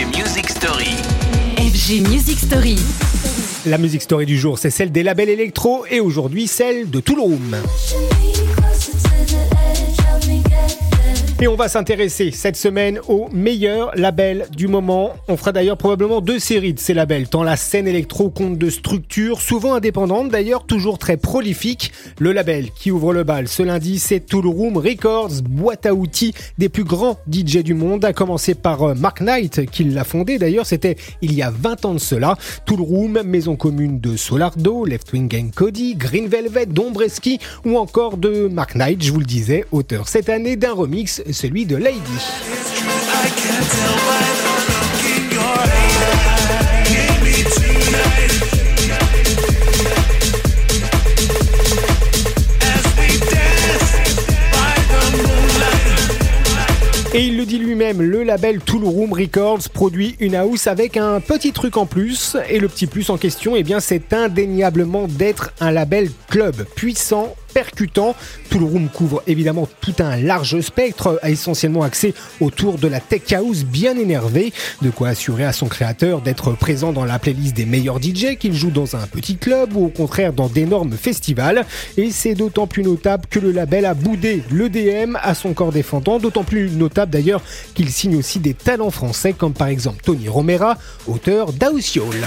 FG Music Story. FG Music Story. La musique story du jour, c'est celle des labels électro et aujourd'hui celle de Toolroom. Et on va s'intéresser cette semaine aux meilleurs labels du moment. On fera d'ailleurs probablement deux séries de ces labels, tant la scène électro compte de structures, souvent indépendantes d'ailleurs, toujours très prolifiques. Le label qui ouvre le bal ce lundi, c'est Toolroom Records, boîte à outils des plus grands DJ du monde, à commencer par euh, Mark Knight, qui l'a fondé d'ailleurs, c'était il y a 20 ans de cela. Toolroom, maison commune de Solardo, Left Wing Gang Cody, Green Velvet, Dombreski ou encore de Mark Knight, je vous le disais, auteur cette année d'un remix celui de Lady. Et il le dit lui-même, le label Toolroom Records produit une house avec un petit truc en plus. Et le petit plus en question, eh bien, c'est indéniablement d'être un label club puissant, percutant. Tout le room couvre évidemment tout un large spectre, essentiellement axé autour de la tech house bien énervée, de quoi assurer à son créateur d'être présent dans la playlist des meilleurs DJ qu'il joue dans un petit club ou au contraire dans d'énormes festivals. Et c'est d'autant plus notable que le label a boudé l'EDM à son corps défendant, d'autant plus notable d'ailleurs qu'il signe aussi des talents français comme par exemple Tony Romera, auteur d'House y'all.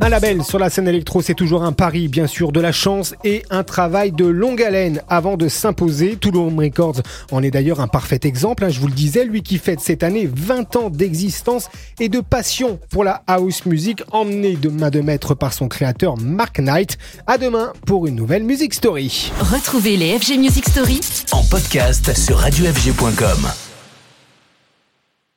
Un label sur la scène électro, c'est toujours un pari, bien sûr, de la chance et un travail de longue haleine avant de s'imposer. Toulon Records en est d'ailleurs un parfait exemple. Hein, je vous le disais, lui qui fête cette année 20 ans d'existence et de passion pour la house music, emmené de main de maître par son créateur Mark Knight. À demain pour une nouvelle Music Story. Retrouvez les FG Music Story en podcast sur radiofg.com.